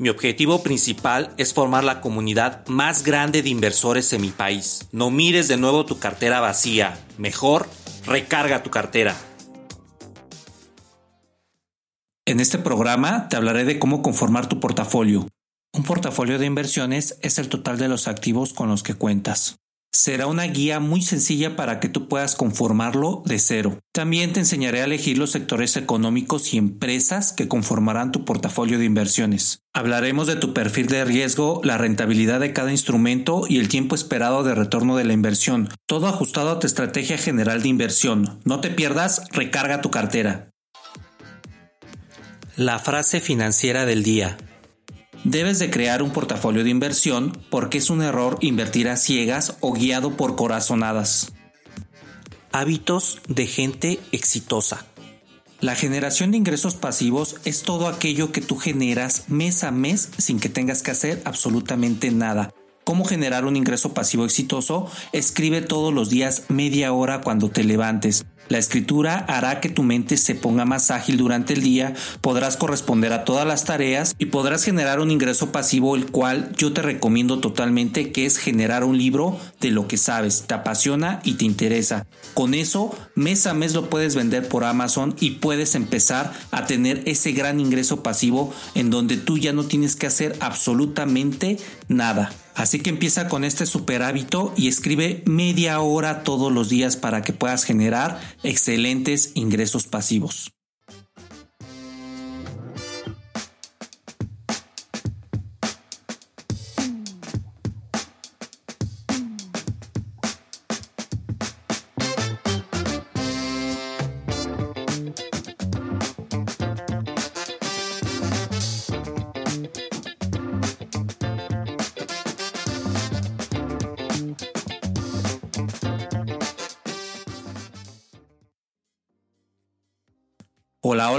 Mi objetivo principal es formar la comunidad más grande de inversores en mi país. No mires de nuevo tu cartera vacía. Mejor, recarga tu cartera. En este programa te hablaré de cómo conformar tu portafolio. Un portafolio de inversiones es el total de los activos con los que cuentas. Será una guía muy sencilla para que tú puedas conformarlo de cero. También te enseñaré a elegir los sectores económicos y empresas que conformarán tu portafolio de inversiones. Hablaremos de tu perfil de riesgo, la rentabilidad de cada instrumento y el tiempo esperado de retorno de la inversión, todo ajustado a tu estrategia general de inversión. No te pierdas, recarga tu cartera. La frase financiera del día. Debes de crear un portafolio de inversión porque es un error invertir a ciegas o guiado por corazonadas. Hábitos de gente exitosa. La generación de ingresos pasivos es todo aquello que tú generas mes a mes sin que tengas que hacer absolutamente nada. ¿Cómo generar un ingreso pasivo exitoso? Escribe todos los días media hora cuando te levantes. La escritura hará que tu mente se ponga más ágil durante el día, podrás corresponder a todas las tareas y podrás generar un ingreso pasivo el cual yo te recomiendo totalmente que es generar un libro de lo que sabes, te apasiona y te interesa. Con eso, mes a mes lo puedes vender por Amazon y puedes empezar a tener ese gran ingreso pasivo en donde tú ya no tienes que hacer absolutamente nada. Así que empieza con este super hábito y escribe media hora todos los días para que puedas generar excelentes ingresos pasivos.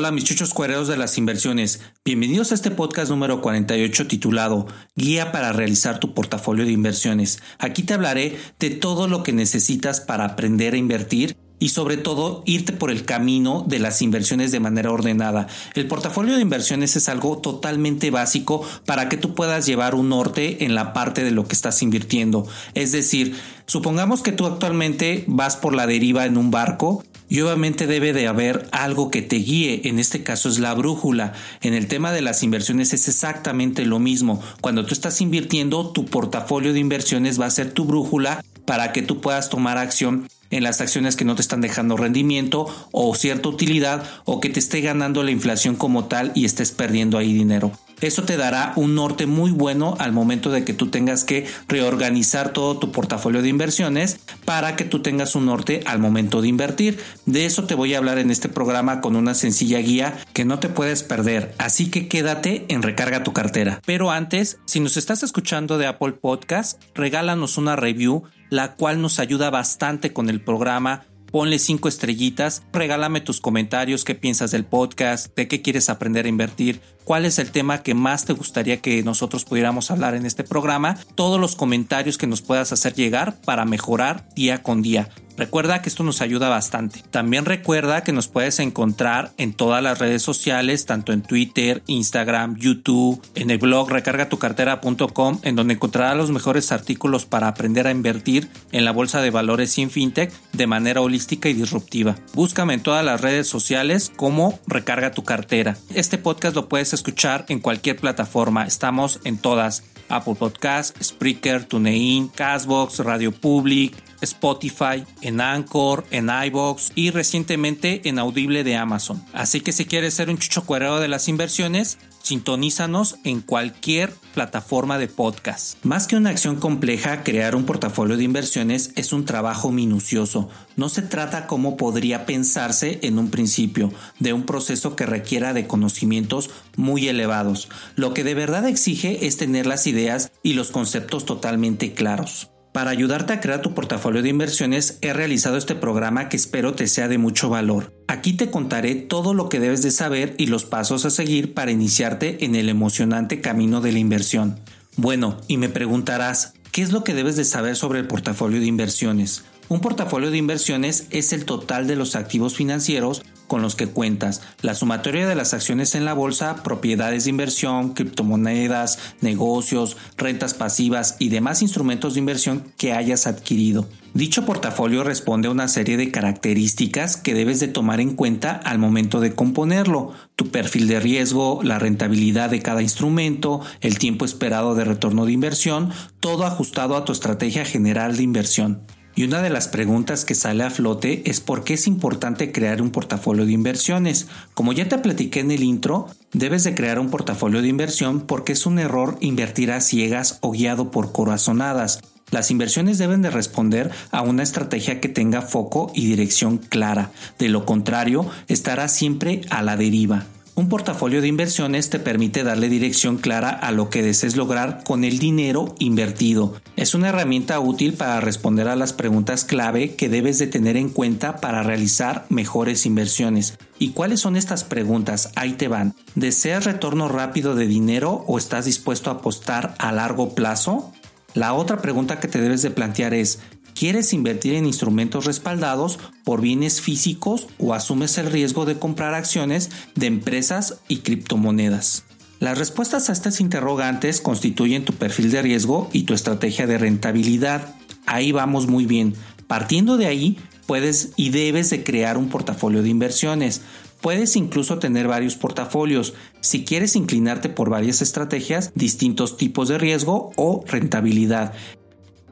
Hola, mis chuchos cuereros de las inversiones. Bienvenidos a este podcast número 48 titulado Guía para realizar tu portafolio de inversiones. Aquí te hablaré de todo lo que necesitas para aprender a invertir y sobre todo irte por el camino de las inversiones de manera ordenada. El portafolio de inversiones es algo totalmente básico para que tú puedas llevar un norte en la parte de lo que estás invirtiendo. Es decir, supongamos que tú actualmente vas por la deriva en un barco y obviamente debe de haber algo que te guíe, en este caso es la brújula. En el tema de las inversiones es exactamente lo mismo. Cuando tú estás invirtiendo, tu portafolio de inversiones va a ser tu brújula para que tú puedas tomar acción en las acciones que no te están dejando rendimiento o cierta utilidad o que te esté ganando la inflación como tal y estés perdiendo ahí dinero. Eso te dará un norte muy bueno al momento de que tú tengas que reorganizar todo tu portafolio de inversiones para que tú tengas un norte al momento de invertir. De eso te voy a hablar en este programa con una sencilla guía que no te puedes perder. Así que quédate en Recarga tu cartera. Pero antes, si nos estás escuchando de Apple Podcast, regálanos una review, la cual nos ayuda bastante con el programa ponle cinco estrellitas, regálame tus comentarios, qué piensas del podcast, de qué quieres aprender a invertir, cuál es el tema que más te gustaría que nosotros pudiéramos hablar en este programa, todos los comentarios que nos puedas hacer llegar para mejorar día con día. Recuerda que esto nos ayuda bastante. También recuerda que nos puedes encontrar en todas las redes sociales, tanto en Twitter, Instagram, YouTube, en el blog recargatucartera.com, en donde encontrarás los mejores artículos para aprender a invertir en la bolsa de valores sin fintech de manera holística y disruptiva. Búscame en todas las redes sociales como Recarga tu cartera. Este podcast lo puedes escuchar en cualquier plataforma. Estamos en todas. Apple Podcast, Spreaker, TuneIn, Castbox, Radio Public, Spotify, en Anchor, en iBox y recientemente en Audible de Amazon. Así que si quieres ser un chucho cuerero de las inversiones, Sintonízanos en cualquier plataforma de podcast. Más que una acción compleja, crear un portafolio de inversiones es un trabajo minucioso. No se trata como podría pensarse en un principio, de un proceso que requiera de conocimientos muy elevados. Lo que de verdad exige es tener las ideas y los conceptos totalmente claros. Para ayudarte a crear tu portafolio de inversiones he realizado este programa que espero te sea de mucho valor. Aquí te contaré todo lo que debes de saber y los pasos a seguir para iniciarte en el emocionante camino de la inversión. Bueno, y me preguntarás, ¿qué es lo que debes de saber sobre el portafolio de inversiones? Un portafolio de inversiones es el total de los activos financieros con los que cuentas, la sumatoria de las acciones en la bolsa, propiedades de inversión, criptomonedas, negocios, rentas pasivas y demás instrumentos de inversión que hayas adquirido. Dicho portafolio responde a una serie de características que debes de tomar en cuenta al momento de componerlo, tu perfil de riesgo, la rentabilidad de cada instrumento, el tiempo esperado de retorno de inversión, todo ajustado a tu estrategia general de inversión. Y una de las preguntas que sale a flote es por qué es importante crear un portafolio de inversiones. Como ya te platiqué en el intro, debes de crear un portafolio de inversión porque es un error invertir a ciegas o guiado por corazonadas. Las inversiones deben de responder a una estrategia que tenga foco y dirección clara. De lo contrario, estará siempre a la deriva. Un portafolio de inversiones te permite darle dirección clara a lo que desees lograr con el dinero invertido. Es una herramienta útil para responder a las preguntas clave que debes de tener en cuenta para realizar mejores inversiones. ¿Y cuáles son estas preguntas? Ahí te van. ¿Deseas retorno rápido de dinero o estás dispuesto a apostar a largo plazo? La otra pregunta que te debes de plantear es, ¿Quieres invertir en instrumentos respaldados por bienes físicos o asumes el riesgo de comprar acciones de empresas y criptomonedas? Las respuestas a estas interrogantes constituyen tu perfil de riesgo y tu estrategia de rentabilidad. Ahí vamos muy bien. Partiendo de ahí, puedes y debes de crear un portafolio de inversiones. Puedes incluso tener varios portafolios si quieres inclinarte por varias estrategias, distintos tipos de riesgo o rentabilidad.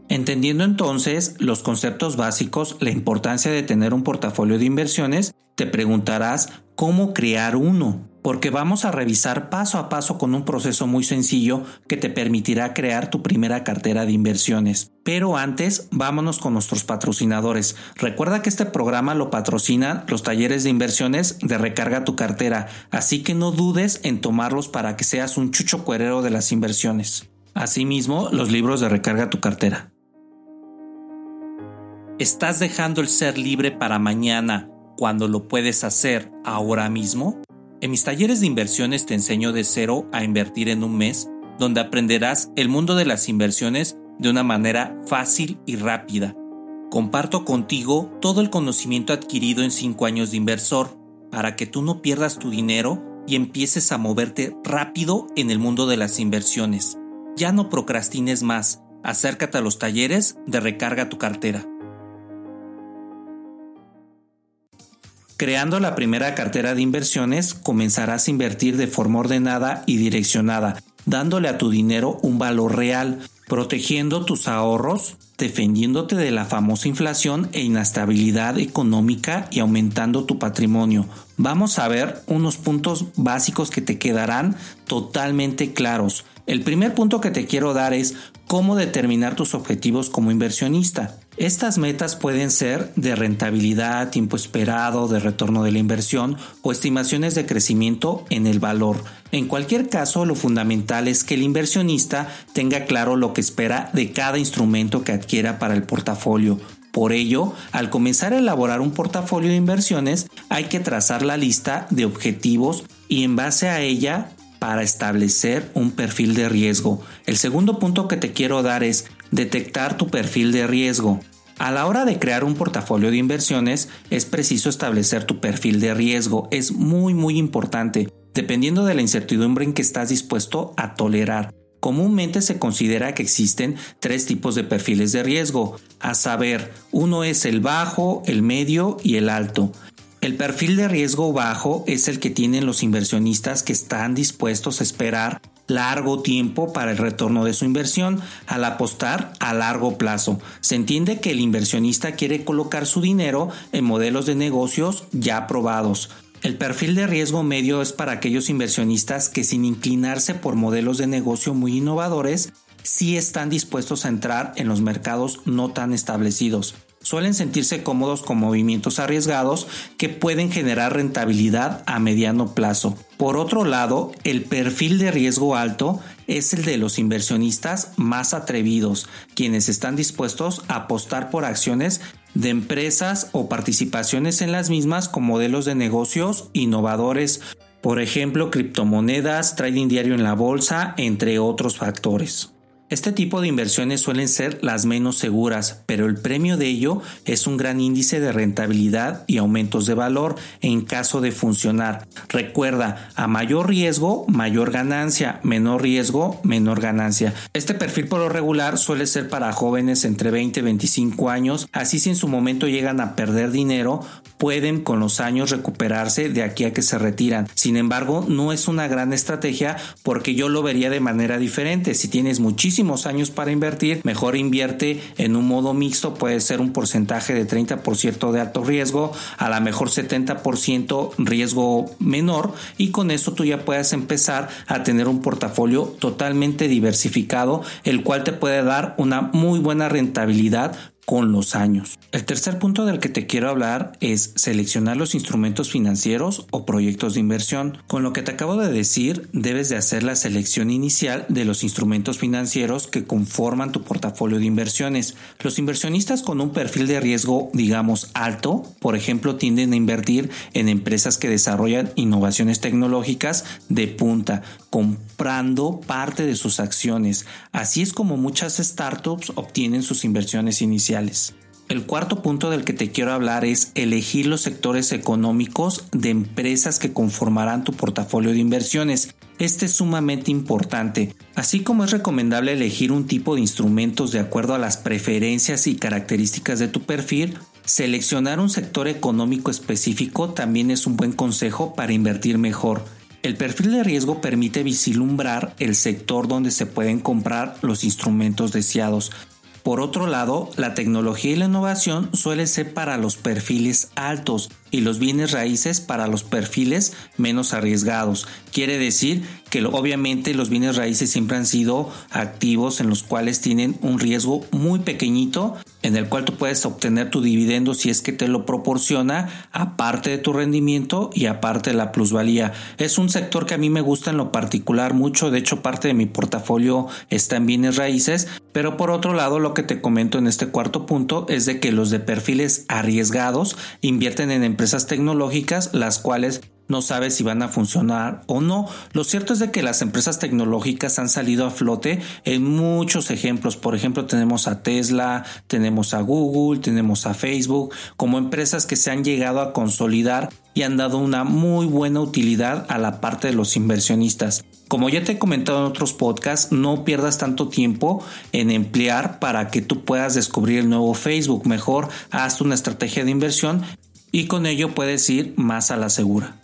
Entendiendo entonces los conceptos básicos, la importancia de tener un portafolio de inversiones, te preguntarás cómo crear uno, porque vamos a revisar paso a paso con un proceso muy sencillo que te permitirá crear tu primera cartera de inversiones. Pero antes, vámonos con nuestros patrocinadores. Recuerda que este programa lo patrocinan los talleres de inversiones de Recarga tu cartera, así que no dudes en tomarlos para que seas un chucho cuerero de las inversiones. Asimismo, los libros de Recarga tu cartera. ¿Estás dejando el ser libre para mañana cuando lo puedes hacer ahora mismo? En mis talleres de inversiones te enseño de cero a invertir en un mes, donde aprenderás el mundo de las inversiones de una manera fácil y rápida. Comparto contigo todo el conocimiento adquirido en 5 años de inversor, para que tú no pierdas tu dinero y empieces a moverte rápido en el mundo de las inversiones. Ya no procrastines más, acércate a los talleres de recarga tu cartera. Creando la primera cartera de inversiones, comenzarás a invertir de forma ordenada y direccionada, dándole a tu dinero un valor real, protegiendo tus ahorros, defendiéndote de la famosa inflación e inestabilidad económica y aumentando tu patrimonio. Vamos a ver unos puntos básicos que te quedarán totalmente claros. El primer punto que te quiero dar es cómo determinar tus objetivos como inversionista. Estas metas pueden ser de rentabilidad, tiempo esperado, de retorno de la inversión o estimaciones de crecimiento en el valor. En cualquier caso, lo fundamental es que el inversionista tenga claro lo que espera de cada instrumento que adquiera para el portafolio. Por ello, al comenzar a elaborar un portafolio de inversiones, hay que trazar la lista de objetivos y en base a ella para establecer un perfil de riesgo. El segundo punto que te quiero dar es detectar tu perfil de riesgo. A la hora de crear un portafolio de inversiones es preciso establecer tu perfil de riesgo. Es muy muy importante, dependiendo de la incertidumbre en que estás dispuesto a tolerar. Comúnmente se considera que existen tres tipos de perfiles de riesgo, a saber, uno es el bajo, el medio y el alto. El perfil de riesgo bajo es el que tienen los inversionistas que están dispuestos a esperar largo tiempo para el retorno de su inversión al apostar a largo plazo. Se entiende que el inversionista quiere colocar su dinero en modelos de negocios ya probados. El perfil de riesgo medio es para aquellos inversionistas que sin inclinarse por modelos de negocio muy innovadores, sí están dispuestos a entrar en los mercados no tan establecidos. Suelen sentirse cómodos con movimientos arriesgados que pueden generar rentabilidad a mediano plazo. Por otro lado, el perfil de riesgo alto es el de los inversionistas más atrevidos, quienes están dispuestos a apostar por acciones de empresas o participaciones en las mismas con modelos de negocios innovadores, por ejemplo, criptomonedas, trading diario en la bolsa, entre otros factores. Este tipo de inversiones suelen ser las menos seguras, pero el premio de ello es un gran índice de rentabilidad y aumentos de valor en caso de funcionar. Recuerda, a mayor riesgo, mayor ganancia, menor riesgo, menor ganancia. Este perfil por lo regular suele ser para jóvenes entre 20 y 25 años, así si en su momento llegan a perder dinero, pueden con los años recuperarse de aquí a que se retiran. Sin embargo, no es una gran estrategia porque yo lo vería de manera diferente. Si tienes muchísimo años para invertir, mejor invierte en un modo mixto, puede ser un porcentaje de 30% de alto riesgo, a lo mejor 70% riesgo menor y con eso tú ya puedes empezar a tener un portafolio totalmente diversificado, el cual te puede dar una muy buena rentabilidad con los años. El tercer punto del que te quiero hablar es seleccionar los instrumentos financieros o proyectos de inversión. Con lo que te acabo de decir, debes de hacer la selección inicial de los instrumentos financieros que conforman tu portafolio de inversiones. Los inversionistas con un perfil de riesgo, digamos, alto, por ejemplo, tienden a invertir en empresas que desarrollan innovaciones tecnológicas de punta, comprando parte de sus acciones. Así es como muchas startups obtienen sus inversiones iniciales. El cuarto punto del que te quiero hablar es elegir los sectores económicos de empresas que conformarán tu portafolio de inversiones. Este es sumamente importante, así como es recomendable elegir un tipo de instrumentos de acuerdo a las preferencias y características de tu perfil. Seleccionar un sector económico específico también es un buen consejo para invertir mejor. El perfil de riesgo permite vislumbrar el sector donde se pueden comprar los instrumentos deseados. Por otro lado, la tecnología y la innovación suele ser para los perfiles altos y los bienes raíces para los perfiles menos arriesgados. Quiere decir que obviamente los bienes raíces siempre han sido activos en los cuales tienen un riesgo muy pequeñito en el cual tú puedes obtener tu dividendo si es que te lo proporciona aparte de tu rendimiento y aparte de la plusvalía. Es un sector que a mí me gusta en lo particular mucho, de hecho parte de mi portafolio está en bienes raíces, pero por otro lado lo que te comento en este cuarto punto es de que los de perfiles arriesgados invierten en empresas tecnológicas las cuales no sabes si van a funcionar o no. Lo cierto es de que las empresas tecnológicas han salido a flote en muchos ejemplos. Por ejemplo, tenemos a Tesla, tenemos a Google, tenemos a Facebook, como empresas que se han llegado a consolidar y han dado una muy buena utilidad a la parte de los inversionistas. Como ya te he comentado en otros podcasts, no pierdas tanto tiempo en emplear para que tú puedas descubrir el nuevo Facebook. Mejor haz una estrategia de inversión y con ello puedes ir más a la segura.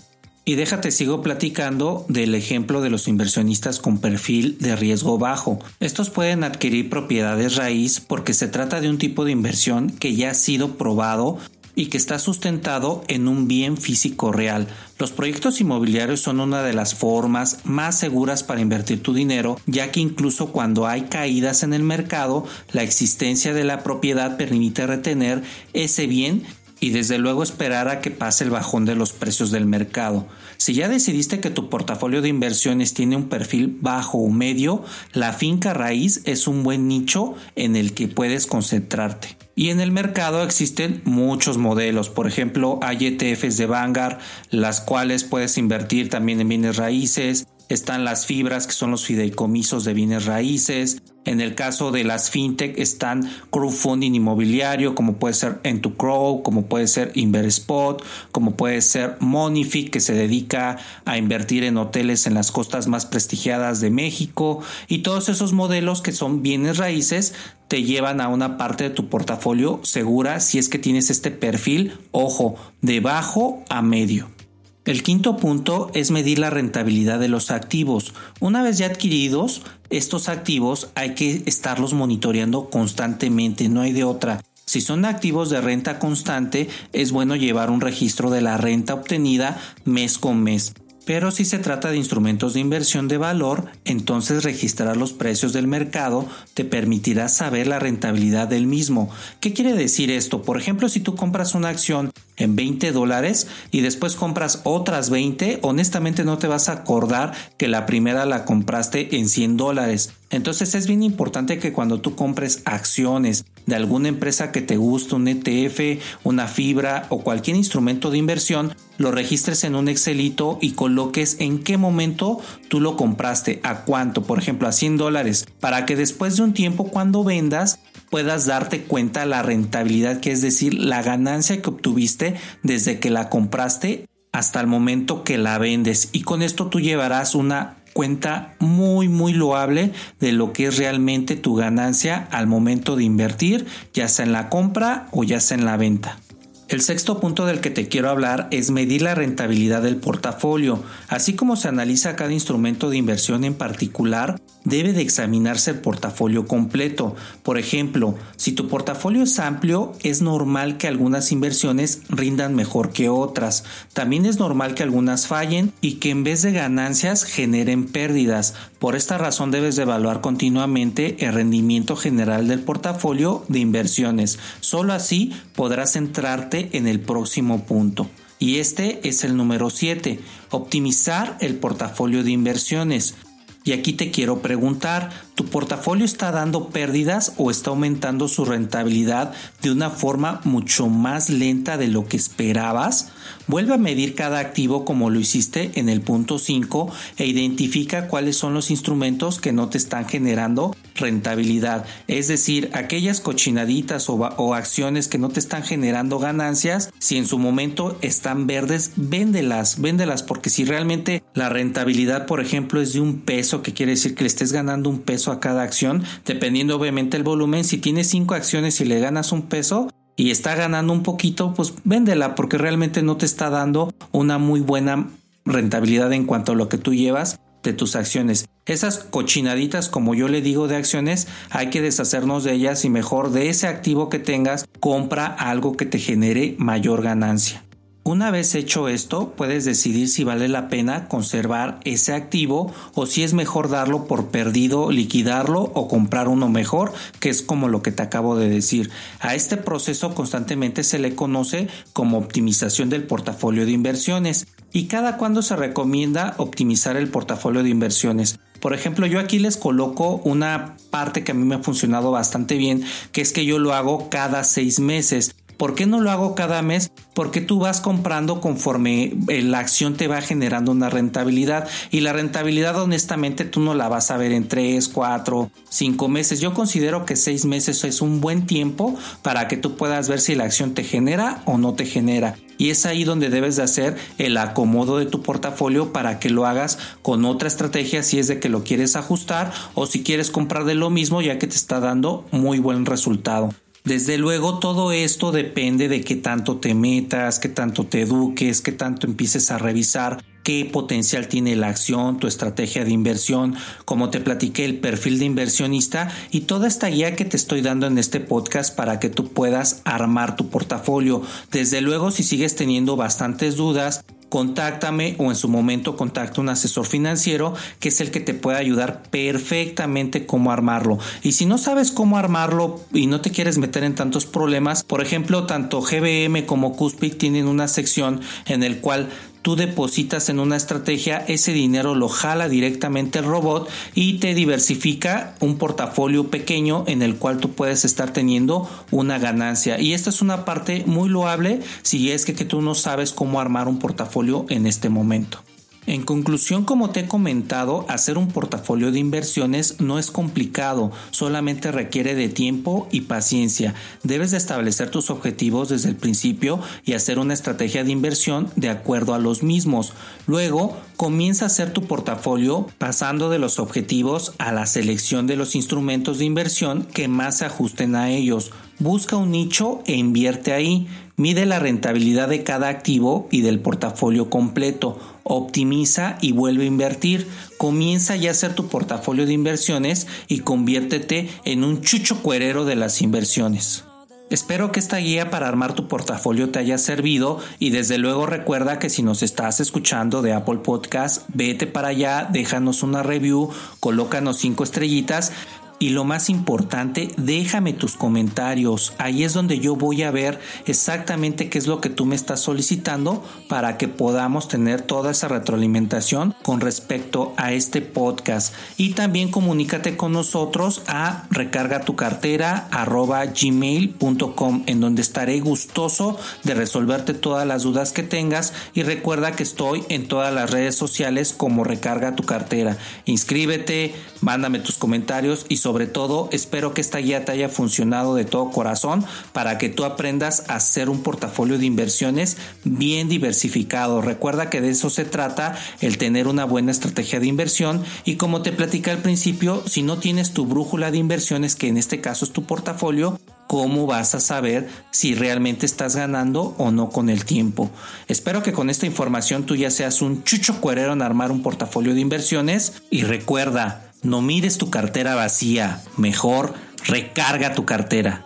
Y déjate sigo platicando del ejemplo de los inversionistas con perfil de riesgo bajo. Estos pueden adquirir propiedades raíz porque se trata de un tipo de inversión que ya ha sido probado y que está sustentado en un bien físico real. Los proyectos inmobiliarios son una de las formas más seguras para invertir tu dinero, ya que incluso cuando hay caídas en el mercado, la existencia de la propiedad permite retener ese bien y desde luego esperar a que pase el bajón de los precios del mercado. Si ya decidiste que tu portafolio de inversiones tiene un perfil bajo o medio, la finca raíz es un buen nicho en el que puedes concentrarte. Y en el mercado existen muchos modelos, por ejemplo hay ETFs de Vanguard, las cuales puedes invertir también en bienes raíces, están las fibras que son los fideicomisos de bienes raíces, en el caso de las fintech están crowdfunding inmobiliario, como puede ser N2Crow, como puede ser Inverspot, como puede ser Monific, que se dedica a invertir en hoteles en las costas más prestigiadas de México. Y todos esos modelos que son bienes raíces te llevan a una parte de tu portafolio segura si es que tienes este perfil, ojo, de bajo a medio. El quinto punto es medir la rentabilidad de los activos. Una vez ya adquiridos, estos activos hay que estarlos monitoreando constantemente, no hay de otra. Si son activos de renta constante, es bueno llevar un registro de la renta obtenida mes con mes. Pero si se trata de instrumentos de inversión de valor, entonces registrar los precios del mercado te permitirá saber la rentabilidad del mismo. ¿Qué quiere decir esto? Por ejemplo, si tú compras una acción en 20 dólares y después compras otras 20, honestamente no te vas a acordar que la primera la compraste en 100 dólares. Entonces es bien importante que cuando tú compres acciones de alguna empresa que te guste, un ETF, una fibra o cualquier instrumento de inversión, lo registres en un Excelito y coloques en qué momento tú lo compraste, a cuánto, por ejemplo, a 100 dólares, para que después de un tiempo cuando vendas puedas darte cuenta la rentabilidad, que es decir, la ganancia que obtuviste desde que la compraste hasta el momento que la vendes. Y con esto tú llevarás una cuenta muy muy loable de lo que es realmente tu ganancia al momento de invertir, ya sea en la compra o ya sea en la venta. El sexto punto del que te quiero hablar es medir la rentabilidad del portafolio. Así como se analiza cada instrumento de inversión en particular, debe de examinarse el portafolio completo. Por ejemplo, si tu portafolio es amplio, es normal que algunas inversiones rindan mejor que otras. También es normal que algunas fallen y que en vez de ganancias generen pérdidas. Por esta razón debes de evaluar continuamente el rendimiento general del portafolio de inversiones. Solo así podrás centrarte en el próximo punto. Y este es el número 7, optimizar el portafolio de inversiones. Y aquí te quiero preguntar, ¿tu portafolio está dando pérdidas o está aumentando su rentabilidad de una forma mucho más lenta de lo que esperabas? Vuelve a medir cada activo como lo hiciste en el punto 5 e identifica cuáles son los instrumentos que no te están generando rentabilidad. Es decir, aquellas cochinaditas o, acciones que no te están generando ganancias, si en su momento están verdes, véndelas, véndelas, porque si realmente la rentabilidad, por ejemplo, es de un peso, que quiere decir que le estés ganando un peso a cada acción, dependiendo obviamente el volumen, si tienes cinco acciones y le ganas un peso, y está ganando un poquito, pues véndela porque realmente no te está dando una muy buena rentabilidad en cuanto a lo que tú llevas de tus acciones. Esas cochinaditas, como yo le digo, de acciones, hay que deshacernos de ellas y mejor de ese activo que tengas, compra algo que te genere mayor ganancia. Una vez hecho esto, puedes decidir si vale la pena conservar ese activo o si es mejor darlo por perdido, liquidarlo o comprar uno mejor, que es como lo que te acabo de decir. A este proceso constantemente se le conoce como optimización del portafolio de inversiones y cada cuando se recomienda optimizar el portafolio de inversiones. Por ejemplo, yo aquí les coloco una parte que a mí me ha funcionado bastante bien, que es que yo lo hago cada seis meses. ¿Por qué no lo hago cada mes? Porque tú vas comprando conforme eh, la acción te va generando una rentabilidad y la rentabilidad honestamente tú no la vas a ver en 3, 4, 5 meses. Yo considero que 6 meses es un buen tiempo para que tú puedas ver si la acción te genera o no te genera. Y es ahí donde debes de hacer el acomodo de tu portafolio para que lo hagas con otra estrategia si es de que lo quieres ajustar o si quieres comprar de lo mismo ya que te está dando muy buen resultado. Desde luego todo esto depende de qué tanto te metas, qué tanto te eduques, qué tanto empieces a revisar qué potencial tiene la acción, tu estrategia de inversión, como te platiqué el perfil de inversionista y toda esta guía que te estoy dando en este podcast para que tú puedas armar tu portafolio. Desde luego si sigues teniendo bastantes dudas, contáctame o en su momento contacta un asesor financiero que es el que te puede ayudar perfectamente cómo armarlo. Y si no sabes cómo armarlo y no te quieres meter en tantos problemas, por ejemplo, tanto GBM como Cuspic tienen una sección en el cual tú depositas en una estrategia, ese dinero lo jala directamente el robot y te diversifica un portafolio pequeño en el cual tú puedes estar teniendo una ganancia. Y esta es una parte muy loable si es que, que tú no sabes cómo armar un portafolio en este momento. En conclusión, como te he comentado, hacer un portafolio de inversiones no es complicado, solamente requiere de tiempo y paciencia. Debes de establecer tus objetivos desde el principio y hacer una estrategia de inversión de acuerdo a los mismos. Luego, comienza a hacer tu portafolio pasando de los objetivos a la selección de los instrumentos de inversión que más se ajusten a ellos. Busca un nicho e invierte ahí. Mide la rentabilidad de cada activo y del portafolio completo. Optimiza y vuelve a invertir. Comienza ya a hacer tu portafolio de inversiones y conviértete en un chucho cuerero de las inversiones. Espero que esta guía para armar tu portafolio te haya servido y desde luego recuerda que si nos estás escuchando de Apple Podcast, vete para allá, déjanos una review, colócanos cinco estrellitas y lo más importante, déjame tus comentarios. Ahí es donde yo voy a ver exactamente qué es lo que tú me estás solicitando para que podamos tener toda esa retroalimentación con respecto a este podcast. Y también comunícate con nosotros a recarga tu cartera gmail.com en donde estaré gustoso de resolverte todas las dudas que tengas y recuerda que estoy en todas las redes sociales como recarga tu cartera. Inscríbete, mándame tus comentarios y sobre todo espero que esta guía te haya funcionado de todo corazón para que tú aprendas a hacer un portafolio de inversiones bien diversificado. Recuerda que de eso se trata el tener una buena estrategia de inversión y como te platicé al principio, si no tienes tu brújula de inversiones, que en este caso es tu portafolio, cómo vas a saber si realmente estás ganando o no con el tiempo. Espero que con esta información tú ya seas un chucho cuerero en armar un portafolio de inversiones y recuerda, no mires tu cartera vacía, mejor recarga tu cartera.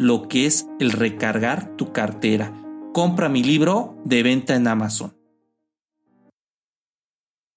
lo que es el recargar tu cartera. Compra mi libro de venta en Amazon.